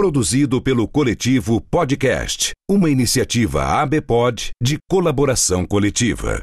Produzido pelo coletivo Podcast, uma iniciativa ABPOD de colaboração coletiva.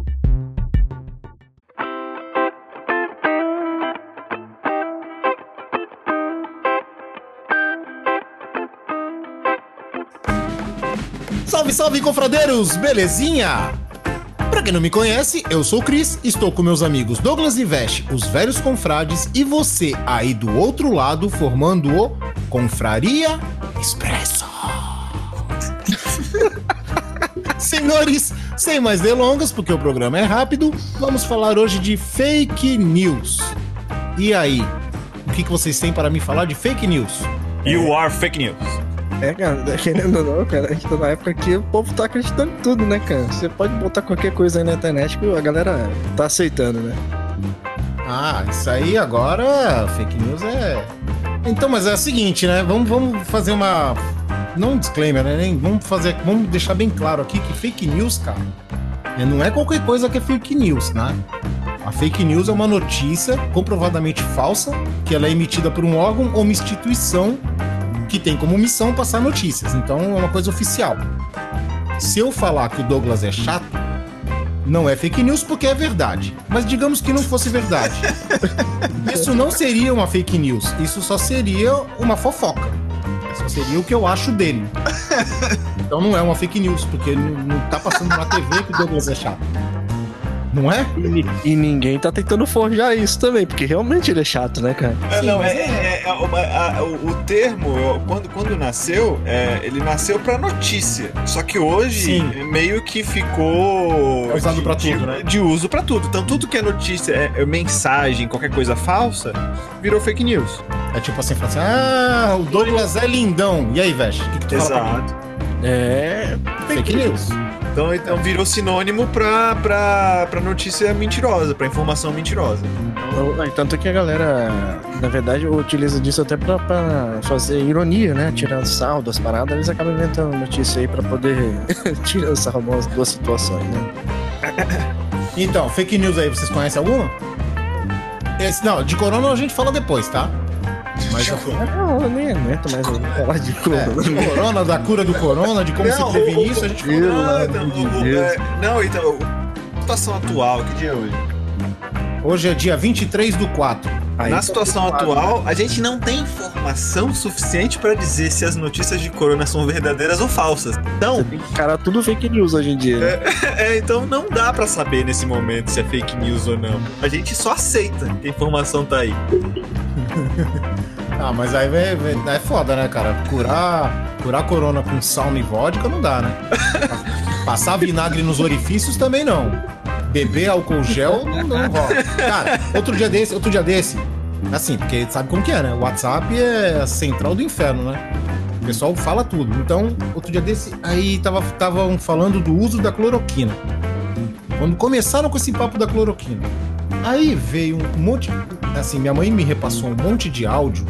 Salve, salve, confradeiros! Belezinha? Pra quem não me conhece, eu sou o Cris, estou com meus amigos Douglas e Veste, os velhos confrades, e você aí do outro lado formando o Confraria Expresso. Senhores, sem mais delongas, porque o programa é rápido, vamos falar hoje de fake news. E aí, o que, que vocês têm para me falar de fake news? You are fake news. É, cara, querendo ou não, cara, a gente tá na época que o povo tá acreditando em tudo, né, cara? Você pode botar qualquer coisa aí na internet que a galera tá aceitando, né? Ah, isso aí agora, fake news é. Então, mas é o seguinte, né? Vamos, vamos fazer uma. Não um disclaimer, né? Vamos fazer. Vamos deixar bem claro aqui que fake news, cara, é, não é qualquer coisa que é fake news, né? A fake news é uma notícia comprovadamente falsa, que ela é emitida por um órgão ou uma instituição que tem como missão passar notícias. Então é uma coisa oficial. Se eu falar que o Douglas é chato, não é fake news porque é verdade. Mas digamos que não fosse verdade. Isso não seria uma fake news. Isso só seria uma fofoca. Isso seria o que eu acho dele. Então não é uma fake news, porque não, não tá passando na TV que o Douglas é chato. Não é? E, e ninguém tá tentando forjar isso também, porque realmente ele é chato, né, cara? É, não, é, é- é uma- a- o, o termo, quando, quando nasceu, é, ele nasceu pra notícia. Só que hoje Sim. é meio que ficou. É usado de- pra de, tudo, né? De uso pra tudo. Então tudo que é notícia, é, é mensagem, qualquer coisa falsa, virou fake news. É tipo assim, fala assim, ah, o Douglas é lindão. E aí, Veste? O que, que tu fala pra mim? Exato. É. Fake news. Então, então virou sinônimo pra, pra, pra notícia mentirosa, pra informação mentirosa. Então, Tanto que a galera, na verdade, utiliza disso até pra, pra fazer ironia, né? Tirando sarro das paradas, eles acabam inventando notícia aí pra poder tirar sarro das duas situações, né? Então, fake news aí, vocês conhecem alguma? Esse, não, de corona a gente fala depois, tá? Mas assim, Não, eu nem aguento mais falar de é, corona. de corona, da cura do corona, de como Não, se prevenir o- isso, a gente. Ah, amor então, é, não, então, a situação atual, que dia é hoje? Hoje é dia 23 do 4. Aí Na situação atual, a gente não tem informação suficiente pra dizer se as notícias de corona são verdadeiras ou falsas. Você Então, tem que encarar tudo fake news hoje em dia. né? é, então não dá pra saber nesse momento se é fake news ou não. A gente só aceita que a informação tá aí. Ah, mas aí vai- vai- é foda, né, cara? Curar, curar corona com sauna e vodka não dá, né? Passar vinagre nos orifícios também não. Beber álcool gel não, não rola. Cara, outro dia desse, outro dia desse, assim, porque sabe como que é, né? O WhatsApp é a central do inferno, né? O pessoal fala tudo. Então, outro dia desse, aí tava estavam falando do uso da cloroquina. Quando começaram com esse papo da cloroquina. Aí veio um monte, assim, minha mãe me repassou um monte de áudio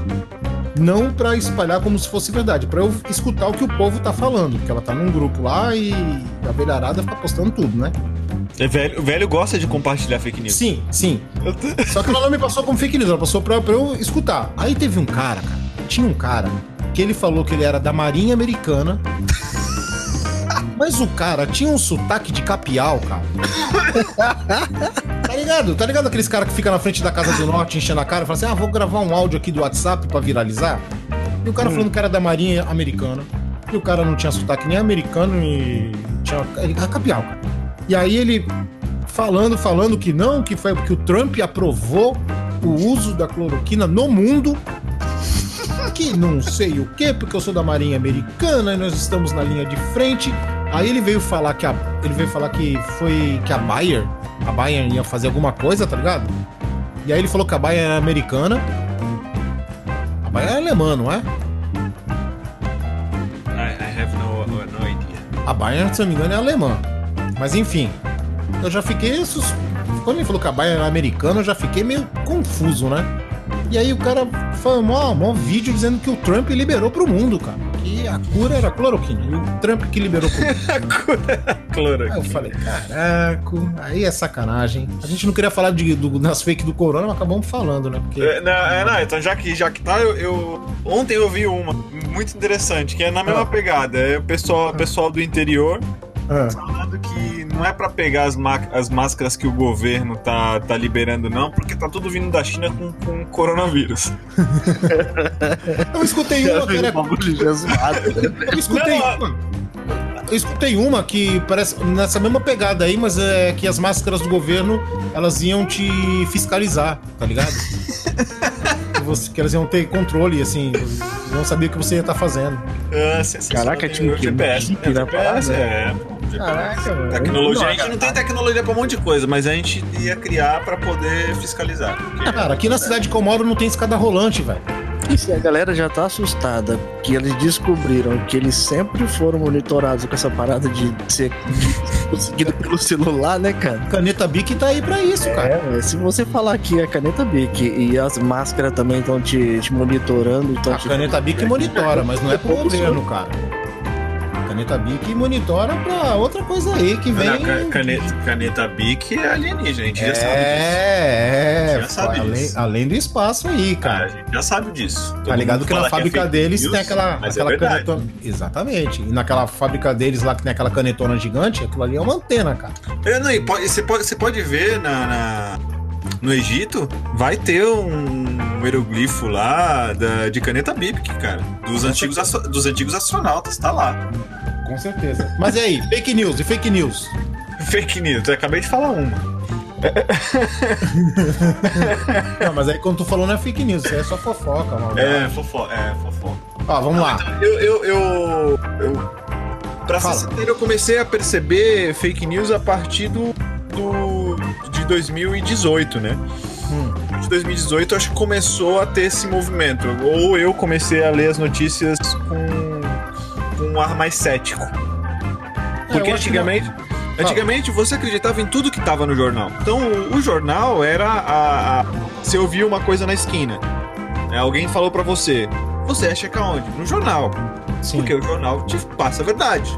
não pra espalhar como se fosse verdade, pra eu escutar o que o povo tá falando, porque ela tá num grupo lá e a velharada fica postando tudo, né? É velho, o velho gosta de compartilhar fake news. Sim, sim. Só que ela não me passou como fake news, ela passou pra, pra eu escutar. Aí teve um cara, cara. Tinha um cara que ele falou que ele era da Marinha Americana. Mas o cara tinha um sotaque de capial, cara. tá ligado? Tá ligado aqueles caras que ficam na frente da Casa do Norte enchendo a cara e falam assim: ah, vou gravar um áudio aqui do WhatsApp pra viralizar? E o cara falando que era da Marinha Americana. E o cara não tinha sotaque nem americano e tinha. Ele era capial, cara. E aí ele falando, falando que não, que foi porque o Trump aprovou o uso da cloroquina no mundo. Que não sei o que, porque eu sou da Marinha Americana e nós estamos na linha de frente. Aí ele veio falar que a, ele veio falar que foi que a Bayer, a Bayer ia fazer alguma coisa, tá ligado? E aí ele falou que a Bayer era americana. A Bayer é alemã, não é? I, I have no, no idea. A Bayern, se eu não me engano, é alemã. Mas enfim, eu já fiquei. Sus... Quando ele falou que a Bayern era americana, eu já fiquei meio confuso, né? E aí o cara foi mó, mó vídeo dizendo que o Trump liberou pro mundo, cara. Que a cura era cloroquina. E o Trump que liberou pro mundo. Aí eu Cloroquina. falei, caraca, aí é sacanagem. A gente não queria falar de, do, das fake do Corona, mas acabamos falando, né? Porque. É, não, é, não, então já que, já que tá, eu, eu- Ontem eu vi uma muito interessante, que é na mesma Ah. pegada. É o pessoal, pessoal do interior Ah, não é pra pegar as, as máscaras que o governo tá, tá liberando, não, porque tá tudo vindo da China com, com coronavírus. eu escutei uma, cara. Né? Eu escutei uma. Eu escutei uma que parece nessa mesma pegada aí, mas é que as máscaras do governo elas iam te fiscalizar, tá ligado? que, você- que elas iam ter controle, assim, não sabia o que você ia estar fazendo. Ah. Caraca, tinha um GPS. chip é, na GPS, parada? é. Caraca, mano. Tecnologia, a gente não tem tecnologia pra um monte de coisa, mas a gente ia criar pra poder fiscalizar. Porque- Cara, aqui na cidade que eu moro não tem escada rolante, velho. E se a galera já tá assustada que eles descobriram que eles sempre foram monitorados com essa parada de ser conseguido pelo celular, né, cara? Caneta Bic tá aí pra isso, cara. É, se você falar que a caneta Bic e as máscaras também estão te, te monitorando, então A caneta Bic monitora, mas não é pro governo, cara. Caneta Bic monitora pra outra coisa aí que vem. Não, ca- caneta, caneta Bic é alienígena, a gente já sabe disso. É, é. Já sabe além, disso. além do espaço aí, Cara, cara. a gente já sabe disso. Todo Tá ligado que na fábrica é fake deles news, tem aquela, mas aquela é canetona. Exatamente. E naquela fábrica deles lá que tem aquela canetona gigante, aquilo ali é uma antena, cara. É, não, e pode- você, pode, você pode ver na, na- no Egito, vai ter um hieroglifo lá da- de caneta Bic, cara. Dos antigos, dos antigos astronautas, tá lá. Com certeza. Mas e aí, fake news e fake news? Fake news, eu acabei de falar uma. Não, mas aí quando tu falou não é fake news, isso aí é só fofoca, mano. É, fofó, é, fofó. Ó, vamos lá. Eu, eu, eu, eu pra ser Fala. sincero, eu comecei a perceber fake news a partir do, do de 2018, né? Hum. De 2018, acho que começou a ter esse movimento. Ou eu comecei a ler as notícias com, com um ar mais cético. É, Porque que antigamente, antigamente você acreditava em tudo que estava no jornal. Então o, o jornal era a, a- Você ouvia uma coisa na esquina. né? Alguém falou pra você. Você ia checar onde? No jornal. Sim. Porque o jornal te passa a verdade.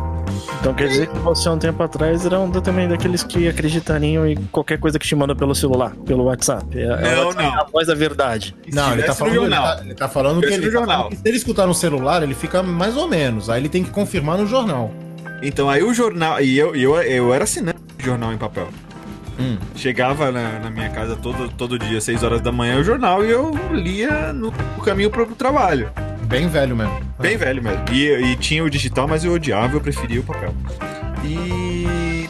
Então quer dizer que você, há um tempo atrás, era um também daqueles que acreditariam em qualquer coisa que te manda pelo celular, pelo WhatsApp. É, é Não, o WhatsApp, não. a voz da verdade. Não, ele tá, falando, ele, jornal. tá, ele tá falando que ele no tá jornal. falando que se ele escutar no celular, ele fica mais ou menos. Aí ele tem que confirmar no jornal. Então aí o jornal. E eu, eu, eu era assinante de jornal em papel. Hum. Chegava na, na minha casa todo, todo dia, 6 horas da manhã, o jornal e eu lia no, no caminho pro, pro trabalho. Bem velho mesmo. Bem velho mesmo. E, e tinha o digital, mas eu odiava, eu preferia o papel. E.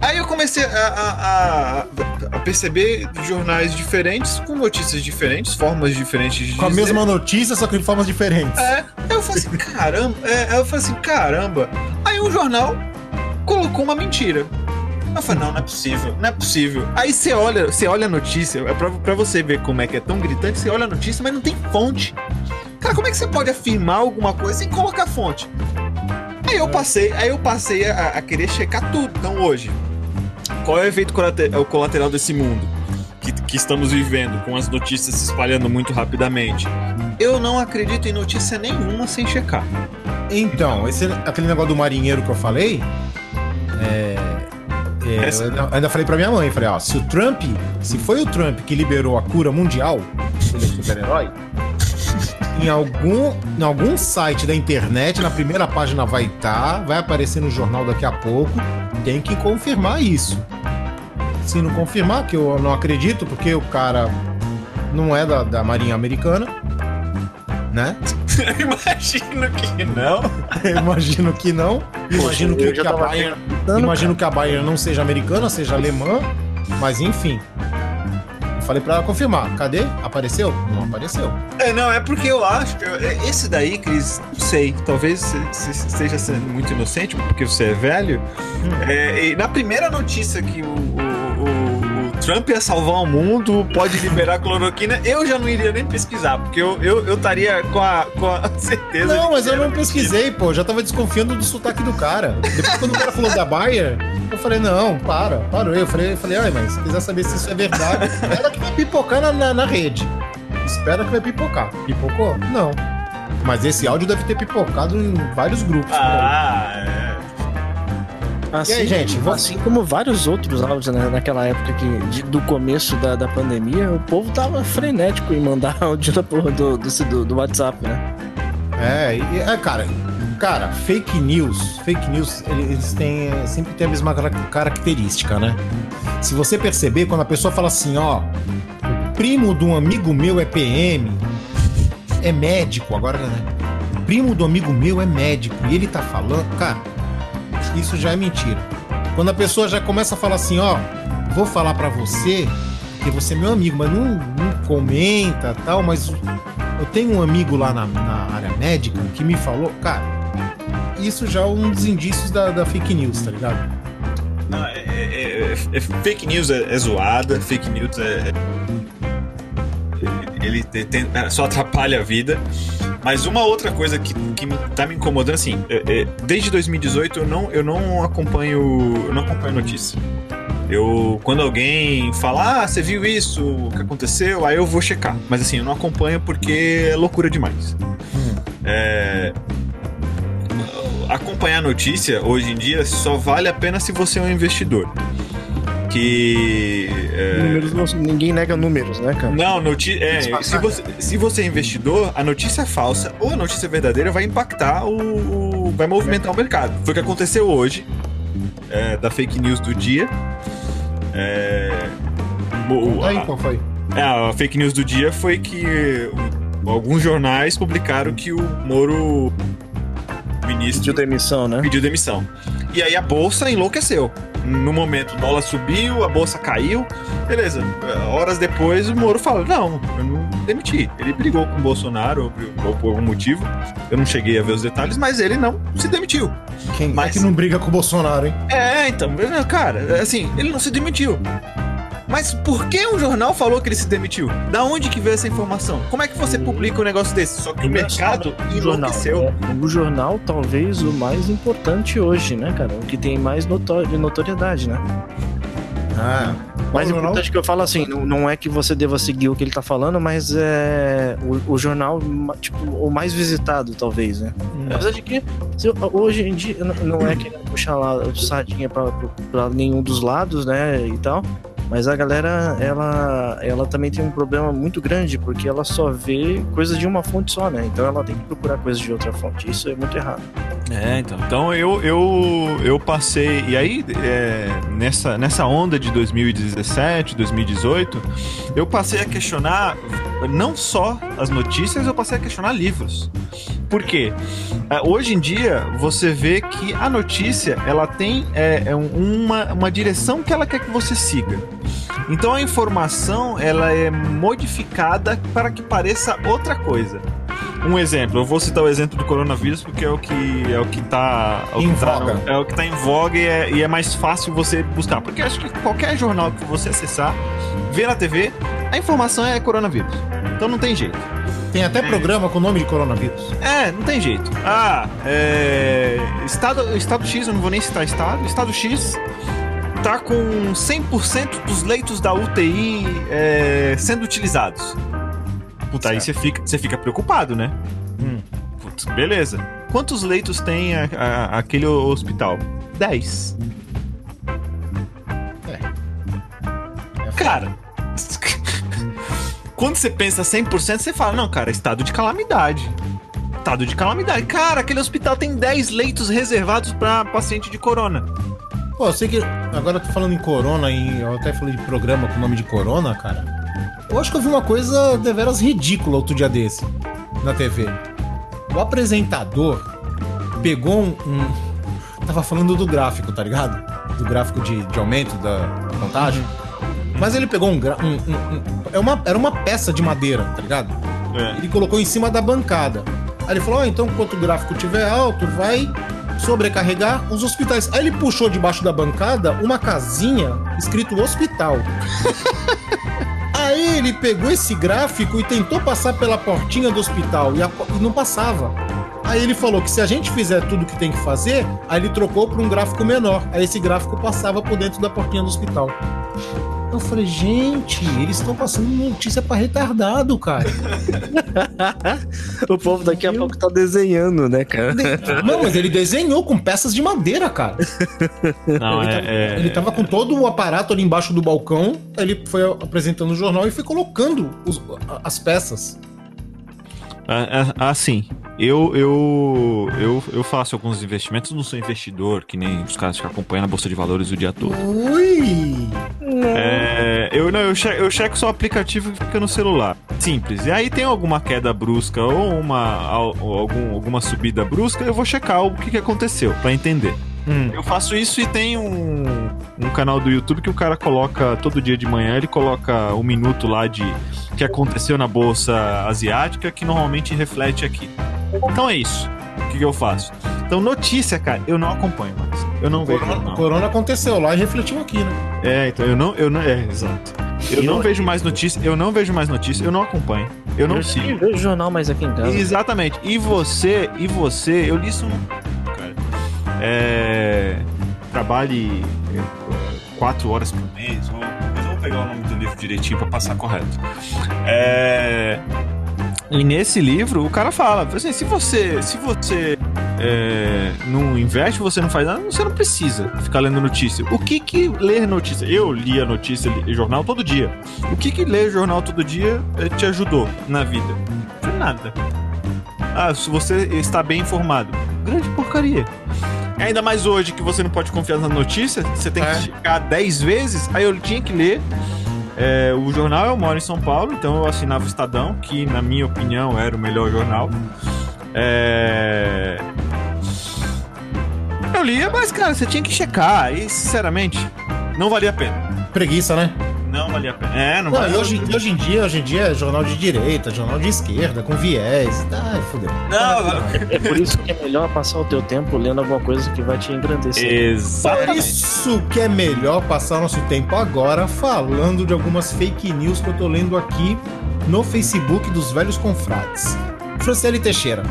Aí eu comecei a, a- a- a perceber jornais diferentes, com notícias diferentes, formas diferentes de Com a dizer. mesma notícia, só que de formas diferentes. É, aí eu falei assim, caramba, é, aí eu falei assim, caramba. Aí um jornal colocou uma mentira. Eu falei, não, não é possível, não é possível. Aí você olha, você olha a notícia, é pra, pra você ver como é que é tão gritante, você olha a notícia, mas não tem fonte. Cara, como é que você pode afirmar alguma coisa sem colocar fonte? Aí eu passei, aí eu passei a, a querer checar tudo. Então hoje, qual é o efeito colateral desse mundo que, que estamos vivendo, com as notícias se espalhando muito rapidamente? Eu não acredito em notícia nenhuma sem checar. Então, esse, aquele negócio do marinheiro que eu falei, é, É, Essa- eu ainda- ainda falei pra minha mãe, falei, ó, se o Trump, se foi o Trump que liberou a cura mundial, ele é super-herói, em algum, em algum site da internet, na primeira página vai estar, vai aparecer no jornal daqui a pouco, tem que confirmar isso. Se não confirmar, que eu não acredito, porque o cara não é da, da Marinha Americana, né? Imagino que não. Imagino que não. Imagino que, que a Bayern Imagino que a Bayern não seja americana, seja alemã, mas enfim. Falei pra ela confirmar. Cadê? Apareceu? Não apareceu. É, não, é porque eu acho. eu- é- esse daí, Cris, não sei. Talvez esteja sendo muito inocente porque você é velho. É, e na primeira notícia que o Trump ia salvar o mundo, pode liberar cloroquina, eu já não iria nem pesquisar, porque eu eu eu estaria com, a, com a certeza. Não, mas eu não pesquisei, pô. Já tava desconfiando do sotaque do cara. Depois, quando o cara falou da Bayern, eu falei, não, para, parou. Eu falei, eu falei, ai, mas se quiser saber se isso é verdade, espera que vai pipocar na, na, na rede. Espera que vai pipocar. Pipocou? Não. Mas esse áudio deve ter pipocado em vários grupos. Ah, é. Assim, aí, gente, assim como vários outros áudios né, naquela época que, de- do começo da, da pandemia, o povo tava frenético em mandar áudio da porra do, do, do- WhatsApp, né? É, é, cara, cara, fake news, fake news, ele- eles têm, é, sempre tem a mesma cara- característica, né? Se você perceber, quando a pessoa fala assim, ó, o primo de um amigo meu é PM, é médico, agora, né? O primo do amigo meu é médico, e ele tá falando, cara, isso já é mentira. Quando a pessoa já começa a falar assim, ó, vou falar pra você, porque você é meu amigo, mas não, não comenta tal, mas eu tenho um amigo lá na, na área médica que me falou, cara, isso já é um dos indícios da, da fake news, tá ligado? Não, é- é- é- é- fake news é, é zoada, fake news é. é- Ele te- tem- é, só atrapalha a vida. Mas uma outra coisa que, que me, tá me incomodando, assim, é- é, desde 2018 eu não, eu não acompanho. Eu não acompanho notícia. Eu, quando alguém fala, ah, você viu isso, o que aconteceu, aí eu vou checar. Mas assim, eu não acompanho porque é loucura demais. É, acompanhar notícia hoje em dia só vale a pena se você é um investidor. Que. é, Números não- ninguém nega números, né, cara? não, noti é, se, você, se você é investidor, a notícia falsa ou a notícia verdadeira vai impactar o. o- vai movimentar o mercado. Foi o que aconteceu hoje, é, da fake news do dia. É, o- Aí, qual foi? é, a fake news do dia foi que o- alguns jornais publicaram que o Moro, ministro, Pediu demissão, né? pediu demissão. E aí a bolsa enlouqueceu. No momento, o dólar subiu, a bolsa caiu. Beleza. Horas depois, o Moro fala: Não, eu não demiti. Ele brigou com o Bolsonaro ou, por algum motivo. Eu não cheguei a ver os detalhes, mas ele não se demitiu. Quem Mas- é que não briga com o Bolsonaro, hein? É, então, cara, assim, ele não se demitiu. Mas por que um jornal falou que ele se demitiu? Da onde que veio essa informação? Como é que você publica um negócio desse? Só que o mercado O jornal, enlouqueceu. é, o jornal, talvez o mais importante hoje, né, cara? O que tem mais noto- notoriedade, né? Ah, Mais Qual jornal? importante que eu falo assim, não, não é que você deva seguir o que ele tá falando, mas é o, o jornal, tipo, o mais visitado, talvez, né? Apesar de que se hoje em dia n- não é querendo puxar lá sardinha pra, pra nenhum dos lados, né? E tal. Mas a galera, ela, ela também tem um problema muito grande, porque ela só vê coisas de uma fonte só, né? Então ela tem que procurar coisas de outra fonte. Isso é muito errado. É, então. Então eu, eu, eu passei. E aí, é, nessa, nessa onda de 2017, 2018, eu passei a questionar não só as notícias, eu passei a questionar livros. Por quê? É, hoje em dia, você vê que a notícia ela tem é, é um- uma, uma direção que ela quer que você siga. Então a informação ela é modificada para que pareça outra coisa. Um exemplo, eu vou citar o exemplo do coronavírus porque é o que é o que tá é o Em que tá- voga. é o que tá em voga e é, e é mais fácil você buscar, porque acho que qualquer jornal que você acessar, ver na TV, a informação é coronavírus. Então não tem jeito. tem até programa com o nome de coronavírus. É, não tem jeito. Ah, é. Estado, estado X, eu não vou nem citar estado. Estado X tá com 100% dos leitos da UTI é, sendo utilizados. Puta, aí você fica, você fica preocupado, né? Hum. Putz, beleza. Quantos leitos tem a- a- aquele hospital? 10. cara. Quando você pensa 100%, você fala, não, cara, estado de calamidade. Estado de calamidade. Cara, aquele hospital tem 10 leitos reservados pra paciente de corona. Pô, eu sei que. Agora eu tô falando em corona, e eu até falei de programa com o nome de corona, cara. Eu acho que eu vi uma coisa deveras ridícula outro dia desse, na TV. O apresentador pegou um. um- tava falando do gráfico, tá ligado? Do gráfico de, de aumento da contagem. Mas ele pegou um, gra- um- um- é uma, Era uma peça de madeira, tá ligado? Ele colocou em cima da bancada. Aí ele falou: Ó, então quanto o gráfico tiver alto, vai sobrecarregar os hospitais. Aí ele puxou debaixo da bancada uma casinha escrito hospital. Aí ele pegou esse gráfico e tentou passar pela portinha do hospital e, a e não passava. Aí ele falou que se a gente fizer tudo que tem que fazer, aí ele trocou para um gráfico menor. Aí esse gráfico passava por dentro da portinha do hospital. Eu falei, gente, eles estão passando notícia pra retardado, cara. O povo daqui a pouco tá desenhando, né, cara? Não, mas ele desenhou com peças de madeira, cara. Não, ele, é, tava, é- ele tava com todo o aparato ali embaixo do balcão, ele foi apresentando o jornal e foi colocando os- as peças. Assim, eu, eu, eu, eu faço alguns investimentos, não sou investidor, que nem os caras que acompanham a Bolsa de Valores o dia todo. Ui! É, eu não, eu checo, eu checo só o aplicativo que fica no celular. Simples. E aí tem alguma queda brusca ou uma ou algum, alguma subida brusca, eu vou checar o que, que aconteceu, pra entender. Hum. Eu faço isso e tem um, um canal do YouTube que o cara coloca todo dia de manhã, ele coloca um minuto lá de que aconteceu na bolsa asiática que normalmente reflete aqui. Então é isso. O que, que eu faço? Então, notícia, cara, eu não acompanho mais. Eu não vejo. Corona, jornal. corona aconteceu lá e refletiu aqui, né? É, então eu não. Eu não é, exato. Eu não vejo mais notícia, eu não vejo mais notícia, eu não acompanho. Eu não eu sigo. nem vejo jornal mais aqui em casa. Exatamente. E você, e você, eu li isso é. Trabalhe é, quatro horas por mês. Ou, eu vou pegar o nome do livro direitinho pra passar correto. É. E nesse livro o cara fala, assim, se você, se você é, não investe, você não faz nada, você não precisa ficar lendo notícia. O que que ler notícia? Eu lia notícia, li jornal todo dia. O que que ler jornal todo dia eh, te ajudou na vida? Não nada. Ah, se você está bem informado. Grande porcaria. Ainda mais hoje que você não pode confiar na notícia, você tem É. que checar 10 vezes. Aí eu tinha que ler. é, o jornal, eu moro em São Paulo, então eu assinava o Estadão, que na minha opinião era o melhor jornal. É... Eu lia, mas cara, você tinha que checar. E sinceramente, não valia a pena. Preguiça, né? Não valia a pena. É, não, Não, valia e hoje, e hoje em dia, hoje em dia é jornal de direita, jornal de esquerda, com viés. Ai, fudeu. Não, É por isso que é melhor passar o teu tempo lendo alguma coisa que vai te engrandecer. Por Exatamente. isso que é melhor passar nosso tempo agora falando de algumas fake news que eu tô lendo aqui no Facebook dos velhos confrades. Franciele Teixeira.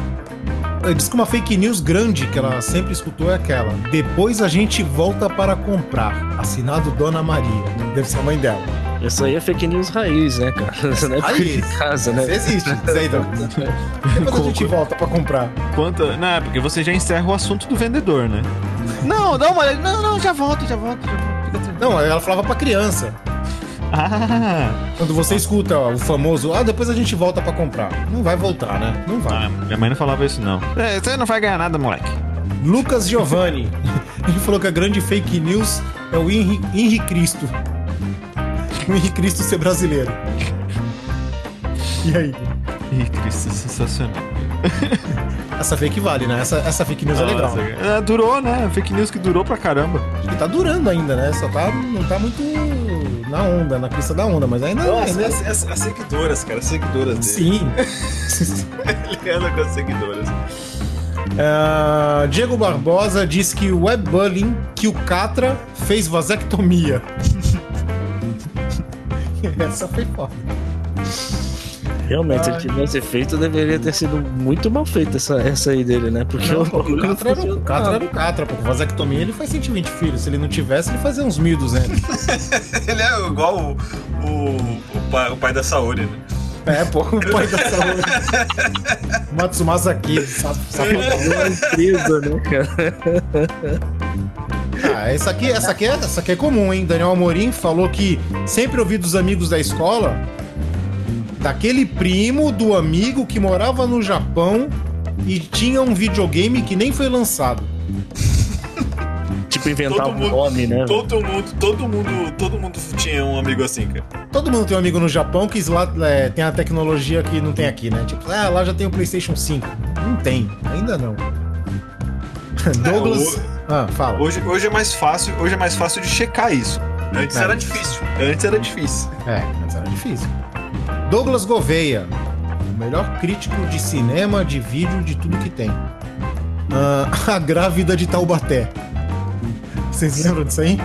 Eh, Diz que uma fake news grande que ela sempre escutou é aquela. Depois a gente volta para comprar. Assinado Dona Maria. Deve ser a mãe dela. Isso aí é fake news raiz, né, cara? Isso não é Raiz. de casa, né? Isso existe. Isso aí. Depois a gente volta para comprar. Quanto... Não, é porque você já encerra o assunto do vendedor, né? Não, dá uma olhada. Não, não, já volto, já volto, já volto. Não, ela falava pra criança. Ah, Quando você escuta ó, o famoso, ah, depois a gente volta pra comprar. Não vai voltar, né? Não vai. ah, minha mãe não falava isso, não. É, você não vai ganhar nada, moleque. Lucas Giovanni. Ele falou que a grande fake news é o Henri, Henri Cristo. O Henri Cristo ser brasileiro. E aí? Ih, Cristo, sensacional. Essa fake vale, né? Essa, essa fake news é legal. Nossa, é, durou, né? Fake news que durou pra caramba. E tá durando ainda, né? Só tá, não tá muito na onda, na crista da onda, mas ainda. ainda... as, as seguidoras, cara, as seguidoras Sim. Ele anda com as seguidoras. Ah, Diego Barbosa diz que o webbullying que o Catra fez vasectomia. Essa foi foda. Realmente, se Ai. ele tivesse feito, deveria ter sido muito mal feita essa, essa aí dele, né? Porque Não, o pô, Catra era, o. Catra era o Catra, pô. Com vasectomia ele faz 120 filhos. Se ele não tivesse, ele fazia uns 1.200. Ele é igual o, o, o, pai, o pai da Saori, né? É, pô, o pai da saúde. Matsumasa aqui, sapo, sapo É uma empresa, né, cara? Ah, essa aqui, essa, aqui é, essa aqui é comum, hein? Daniel Amorim falou que sempre ouvi dos amigos da escola daquele primo do amigo que morava no Japão e tinha um videogame que nem foi lançado. Tipo, inventar Todo um mundo- nome, né? Todo mundo, todo mundo, todo mundo tinha um amigo assim, cara. Todo mundo tem um amigo no Japão que lá é, tem a tecnologia que não tem aqui, né? Tipo, ah, lá já tem o PlayStation 5. Não tem, ainda não. Douglas. o- Ah, fala. Hoje, hoje é mais fácil, hoje é mais fácil de checar isso. Antes É. era difícil. Antes era difícil. É, mas era difícil. Douglas Gouveia, o melhor crítico de cinema, de vídeo, de tudo que tem. Ah, a grávida de Taubaté. Vocês lembram disso aí?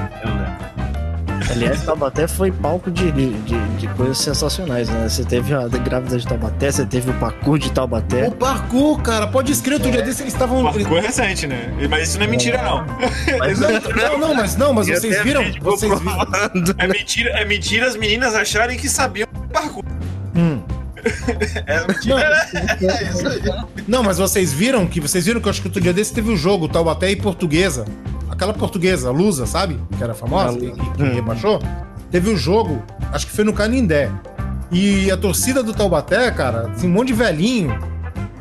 Aliás, Taubaté foi palco de, de, de- coisas sensacionais, né? Você teve a grávida de Taubaté, você teve o parkour de Taubaté. O parkour, cara, pode escrever. Outro dia desse eles estavam. O parkour é recente, né? Mas isso não é mentira, não. Mas Não, não, mas não, mas E vocês viram? Vocês viram? É mentira, é mentira as meninas acharem que sabiam parkour. Hum. É mentira. Não, mas vocês viram que vocês viram que eu acho que outro dia desse teve o jogo Taubaté e Portuguesa. Aquela portuguesa, Lusa, sabe? Que era famosa, que, que- Hum. rebaixou. Teve o jogo, acho que foi no Canindé. E a torcida do Taubaté, cara, assim, um monte de velhinho.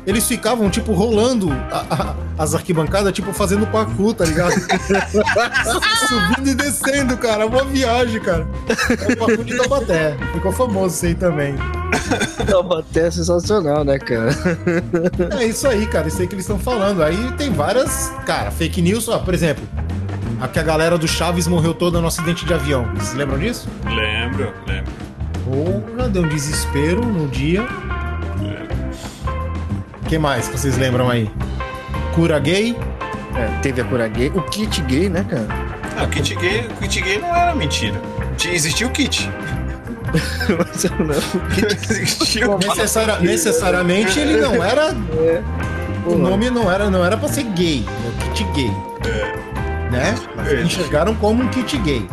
Eles ficavam, tipo, rolando a- a- as arquibancadas, tipo, fazendo parkour, tá ligado? Subindo e descendo, cara. Boa viagem, cara. É o parkour de Taubaté. Ficou famoso isso aí também. Taubaté é sensacional, né, cara? É isso aí, cara. Isso aí que eles estão falando. Aí tem várias, cara, fake news. Ó, por exemplo, a que a galera do Chaves morreu toda no acidente de avião. Vocês lembram disso? Lembro, lembro. Porra, deu um desespero no dia. O que mais que vocês lembram aí? Cura gay? É, teve a cura gay. O kit gay, né, cara? Ah, o kit gay, o kit gay não era mentira. Existia o kit. Mas eu não- Existia o kit. Necessari- necessariamente ele não era. O nome não era, não era pra ser gay. É o kit gay. Né? Mas É. enxergaram como um kit gay.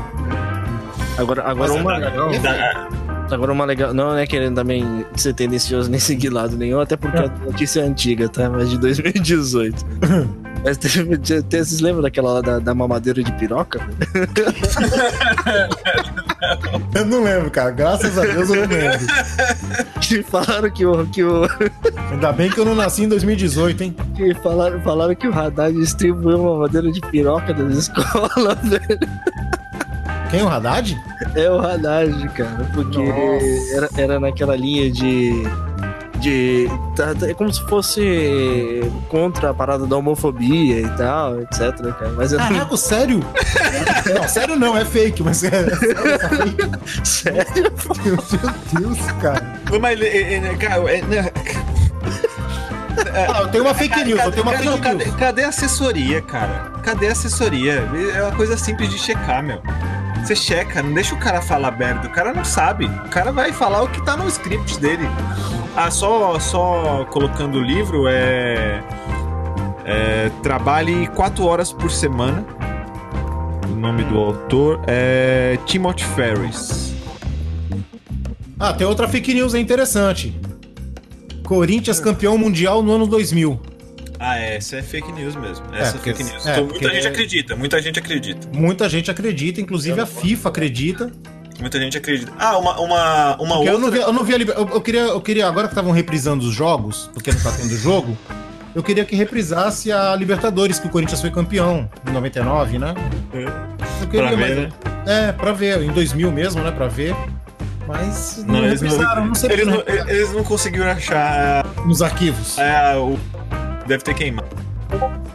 Agora, agora Mas uma é- legal. Da- Agora uma legal. Não é querendo também ser tendencioso nem seguir lado nenhum, até porque a notícia é antiga, tá? Mas de 2018. Mas teve, te- te- vocês lembram daquela lá da, da mamadeira de piroca? Eu não lembro, cara. Graças a Deus eu não lembro. Que falaram que o. Que o Ainda bem que eu não nasci em 2018, hein? que falaram, falaram que o Haddad distribuiu mamadeira de piroca nas escolas, velho. Quem, o Haddad? É o Haddad, cara. Porque Nossa. era, era naquela linha de. De. tá- tá- É como se fosse contra a parada da homofobia e tal, etc, cara. Mas Caraca, sério? Não, sério não, é fake, mas é. sério. Meu Deus, cara. Mas, é, é, cara, é, né, Ah, eu tenho uma fake news, eu tenho uma Cadê- não, fake cadê, news. cadê a assessoria, cara? Cadê a assessoria? É uma coisa simples de checar, meu. Você checa, não deixa o cara falar merda. O cara não sabe. O cara vai falar o que tá no script dele. Ah, só, só colocando o livro é. é trabalhe quatro horas por semana. O nome do autor é Timothy Ferris. Ah, tem outra fake news aí interessante. Corinthians campeão mundial no ano 2000. Ah, é, essa é fake news mesmo. É, Essa é, porque- fake news. é, Então, porque- muita gente acredita, muita gente acredita. Muita gente acredita, inclusive a FIFA acredita. Muita gente acredita. Ah, uma, uma, uma outra. eu não vi, eu não vi a liber- eu, eu queria, eu queria, agora que estavam reprisando os jogos, porque não tá tendo jogo, eu queria que reprisasse a Libertadores, que o Corinthians foi campeão em 99, né? Eu queria, Pra mas- ver, né? É, pra ver, em 2000 mesmo, né? Pra ver. Mas não, Não, eles, não, não, sei eles, não, eles não conseguiram achar nos arquivos. é, o. Deve ter queimado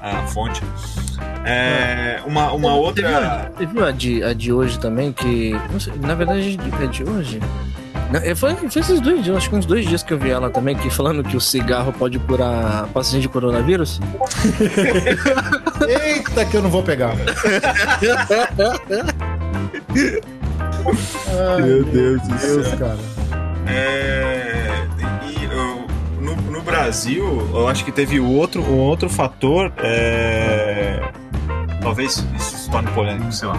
a fonte. É, uma, uma outra. Você viu a de, a de hoje também, que. não sei, na verdade, é de hoje? Não, é, foi, foi esses dois dias, acho que uns dois dias que eu vi ela também, que falando que o cigarro pode curar paciente de coronavírus. Eita, que eu não vou pegar. Ai, Meu Deus do Deus, céu. cara. É, Brasil, eu acho que teve outro, um outro fator. é, talvez isso se torne polêmico, sei lá.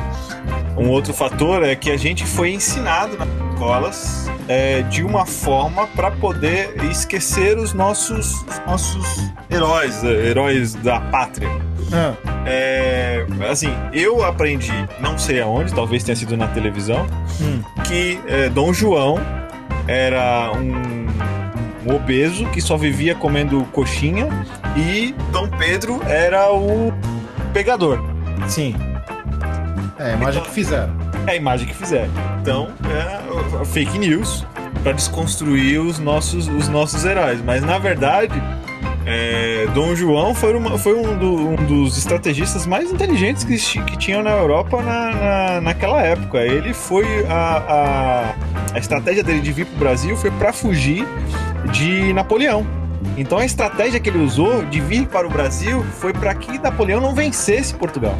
Um outro fator é que a gente foi ensinado nas escolas é, de uma forma para poder esquecer os nossos, os nossos heróis, heróis da pátria. Ah, É, assim, eu aprendi, não sei aonde, talvez tenha sido na televisão, hum. que é, Dom João era um, um obeso que só vivia comendo coxinha e Dom Pedro era o pegador. Sim. É, a imagem que fizeram. É a imagem que fizeram. Então, é fake news para desconstruir os nossos, os nossos heróis. Mas na verdade, é, Dom João foi, uma- foi um, do- um dos estrategistas mais inteligentes que, que tinham na Europa na, na- naquela época. Ele foi a, a, a estratégia dele de vir para o Brasil foi para fugir de Napoleão. Então a estratégia que ele usou de vir para o Brasil foi para que Napoleão não vencesse Portugal.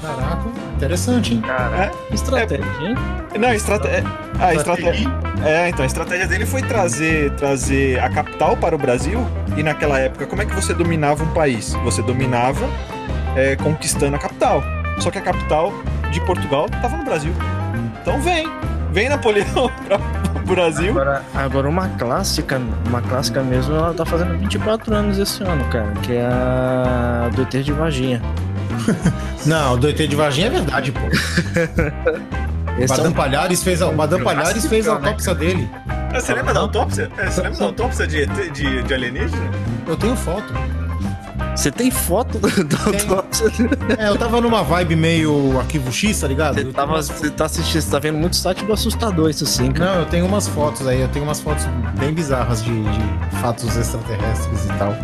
Caraca, interessante, hein? Cara, que estratégia, hein? Não, a estratégia. A estratégia. É, então, a estratégia dele foi trazer, trazer a capital para o Brasil. E naquela época, como é que você dominava um país? Você dominava é, conquistando a capital. Só que a capital de Portugal estava no Brasil. Então vem. Vem Napoleão para o Brasil. Agora, agora uma clássica, uma clássica mesmo, ela tá fazendo 24 anos esse ano, cara, que é a do ET de Varginha. Não, do ET de Varginha é verdade, pô. É Madame um... Palhares fez a, Madame Palhares fez a autópsia dele. Você lembra da autópsia? É, Você lembra da autópsia de, de, de alienígena? Eu tenho foto. Você tem foto Tenho. autópsia? É, eu tava numa vibe meio arquivo X, tá ligado? Você, tava, você tá assistindo, você tá vendo muito site do assustador, isso sim, cara. Não, eu tenho umas fotos aí, eu tenho umas fotos bem bizarras de, de fatos extraterrestres e tal.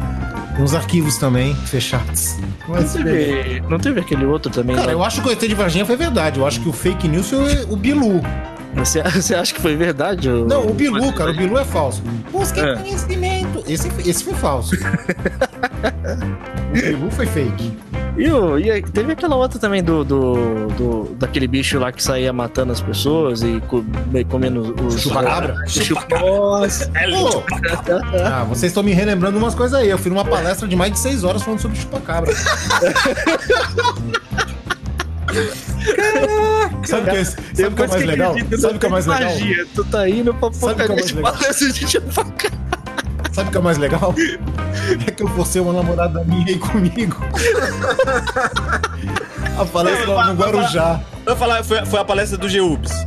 Uns arquivos também, fechados. Não Mas beleza. teve, não teve aquele outro também? Cara, lá? eu acho que o ET de Varginha foi verdade. Eu acho que o fake news foi o Bilu. Você, você acha que foi verdade? ou- Não, o Bilu, cara, o Bilu é falso. Busque É. conhecimento. Esse, esse foi falso. o Bilu foi fake. E, o- e teve aquela outra também do, do, do- daquele bicho lá que saía matando as pessoas e co- e comendo os. Chupacabra? Chupa- Nossa. É ah, vocês estão me relembrando umas coisas aí. Eu fui numa palestra de mais de seis horas falando sobre chupacabra. Sabe o que é, sabe que é mais legal? Sabe o que é mais legal? Tu tá indo pra é palestra de chupacabra. Sabe o que é mais legal? É que eu vou ser uma namorada minha aí comigo. A palestra lá no Guarujá. Eu vou falar, foi, foi a palestra do GUBS.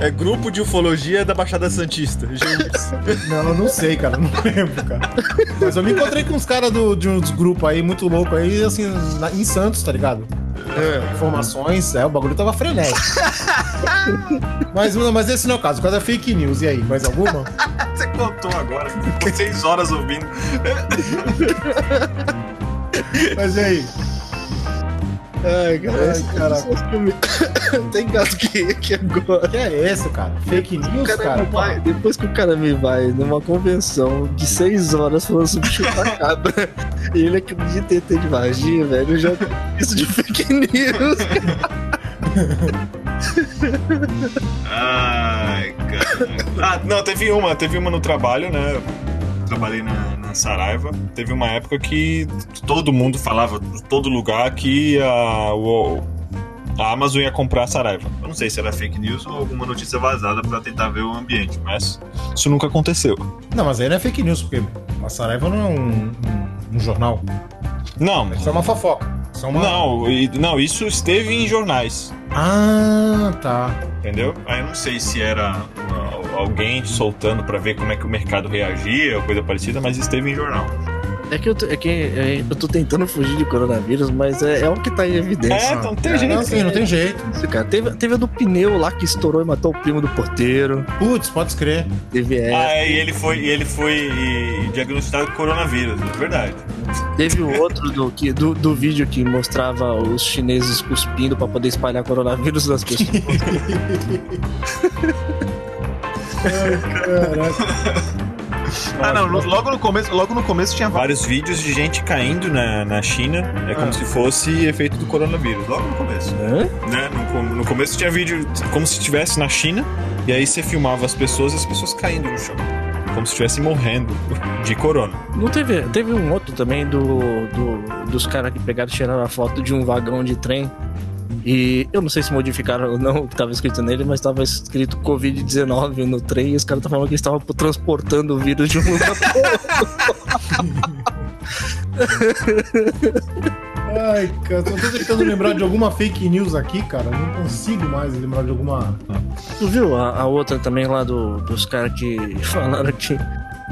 É Grupo de Ufologia da Baixada Santista. GUBS. Não, eu não sei, cara. Não lembro, cara. Mas eu me encontrei com uns caras de uns grupos aí, muito louco aí, assim, na- em Santos, tá ligado? Informações, é, o bagulho tava frenético. mas, não, mas esse não é o caso, o caso é fake news. E aí, mais alguma? Você contou agora. Ficou seis horas ouvindo. Mas e aí? Ai, cara. Ai, caraca. Tem gato que, que agora. que é esse, cara? Fake news, cara cara? vai, depois que o cara me vai numa convenção de seis horas falando sobre chupacabra e ele acredita em ET de magia, velho, eu já isso de fake news. Ai, cara. Ah, não, teve uma, teve uma no trabalho, né? Eu trabalhei na, na Saraiva. Teve uma época que todo mundo falava, todo lugar, que a, o- a Amazon ia comprar a Saraiva. Eu não sei se era fake news ou alguma notícia vazada pra tentar ver o ambiente, mas isso nunca aconteceu. Não, mas aí não é fake news, porque a Saraiva não é um, um- um jornal. Não, Isso é uma fofoca. Isso é uma... não, não, isso esteve em jornais. Ah, tá. Entendeu? Aí eu não sei se era alguém soltando pra ver como é que o mercado reagia ou coisa parecida, mas esteve em jornal. É que eu tô, é que é, eu tô tentando fugir de coronavírus, mas é, é o que tá em evidência. É, então não tem É, jeito. não, sim, não tem jeito. Cara. Teve, teve a do pneu lá que estourou e matou o primo do porteiro. Putz, pode escrever. Teve essa. Ah, e ele foi, e ele foi diagnosticado com coronavírus, é verdade. Teve o outro do, que, do, do vídeo que mostrava os chineses cuspindo pra poder espalhar coronavírus nas pessoas. Ah, não, logo no começo, logo no começo tinha vários vídeos de gente caindo na, na China, é como Ah. se fosse efeito do coronavírus, logo no começo. Hã? Né? No, no começo tinha vídeo como se estivesse na China, e aí você filmava as pessoas e as pessoas caindo no chão. Como se estivessem morrendo de corona. Não teve, teve um outro também do, do- dos caras que pegaram e tiraram a foto de um vagão de trem E eu não sei se modificaram ou não o que estava escrito nele, mas estava escrito Covid-19 no trem e os caras estavam falando que eles estavam transportando o vírus de um lugar Ai, cara, tô tentando lembrar de alguma fake news aqui, cara. Não consigo mais lembrar de alguma. Tu viu a, a outra também lá do, dos caras que falaram que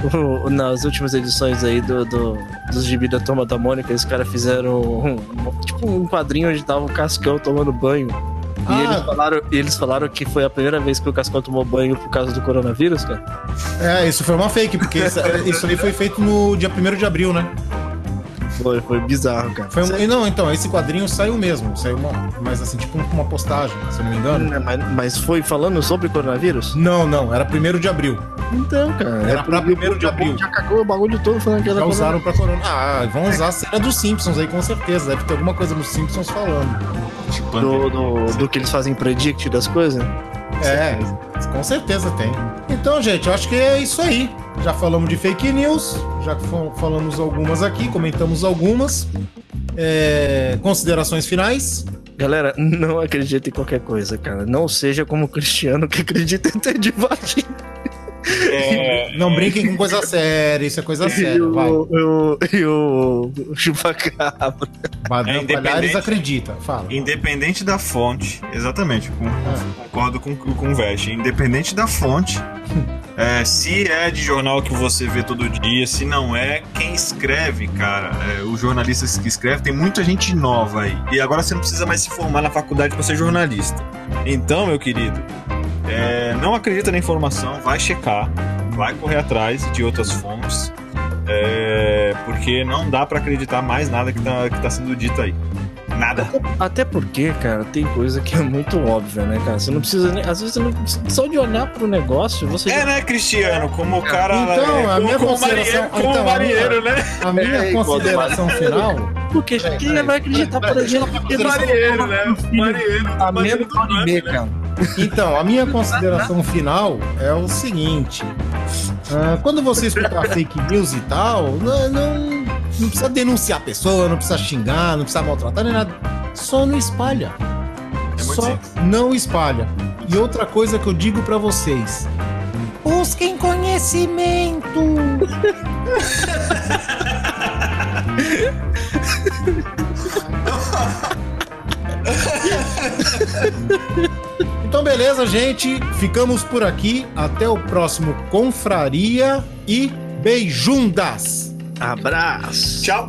o- nas últimas edições aí do, do, dos gibi da Toma da Mônica, os caras fizeram um, um- tipo um quadrinho onde tava o Cascão tomando banho. E Ah. eles, falaram, eles falaram que foi a primeira vez que o Cascão tomou banho por causa do coronavírus, cara. É, isso foi uma fake, porque isso, isso aí foi feito no dia 1 de abril, né? Foi, foi bizarro, cara. Foi um- Não, então, esse quadrinho saiu mesmo. Saiu uma. Mas assim, tipo uma postagem, se eu não me engano. Não, Mas, mas foi falando sobre coronavírus? Não, não, era 1 de abril. Então, cara. Era pra porque primeiro de abril. Já cagou o bagulho todo falando que era Já usaram coronavírus. pra corona. Ah, vão usar a cena dos Simpsons aí com certeza. Deve ter alguma coisa nos Simpsons falando. Tipo, Do, do, do que eles fazem predict das coisas? É, com certeza tem. Então, gente, eu acho que é isso aí. Já falamos de fake news, já fa- falamos algumas aqui, comentamos algumas. É, considerações finais. Galera, não acredite em qualquer coisa, cara. Não seja como o Cristiano que acredita em ter de vagina. É, Não brinquem com coisa séria, isso é coisa E séria. Vai. o, e o, e o chupacabra. É. Palhares acredita. Fala. Independente da fonte, exatamente, com- concordo com, com o Vest. Independente da fonte, é, se é de jornal que você vê todo dia, se não é, quem escreve, cara, é, os jornalistas que escrevem, tem muita gente nova aí. E agora você não precisa mais se formar na faculdade para ser jornalista. Então, meu querido, é, não acredita na informação, vai checar, vai correr atrás de outras fontes. é, porque não dá para acreditar mais nada que tá, que tá sendo dito aí. Nada. Até porque, cara, tem coisa que é muito óbvia, né, cara? Você não precisa nem. Às vezes você não precisa. Só de olhar pro negócio, você É, já. né, Cristiano? Como o cara. Então, é, a como, minha como consideração- marinheiro, como então, a marinheiro, né? A minha É, consideração final. Porque quem vai acreditar, por exemplo, Marinheiro, né? Marinheiro. a menos e né? cara. Então, a minha consideração final é o seguinte: ah, quando você escutar fake news e tal, não, não, não precisa denunciar a pessoa, não precisa xingar, não precisa maltratar nem nada. Só não espalha. É Só simples. não espalha. E outra coisa que eu digo pra vocês: busquem conhecimento. Então, beleza, gente. Ficamos por aqui. Até o próximo Confraria e beijundas. Abraço. Tchau.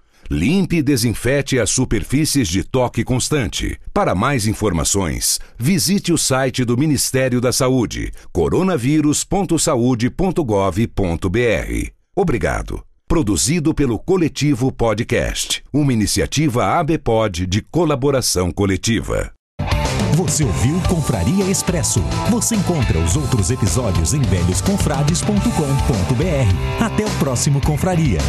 Limpe e desinfete as superfícies de toque constante. Para mais informações, visite o site do Ministério da Saúde, coronavírus.saude.gov.br. Obrigado. Produzido pelo Coletivo Podcast, uma iniciativa ABPOD de colaboração coletiva. Você ouviu Confraria Expresso. Você encontra os outros episódios em velhosconfrades.com.br. Até o próximo Confraria.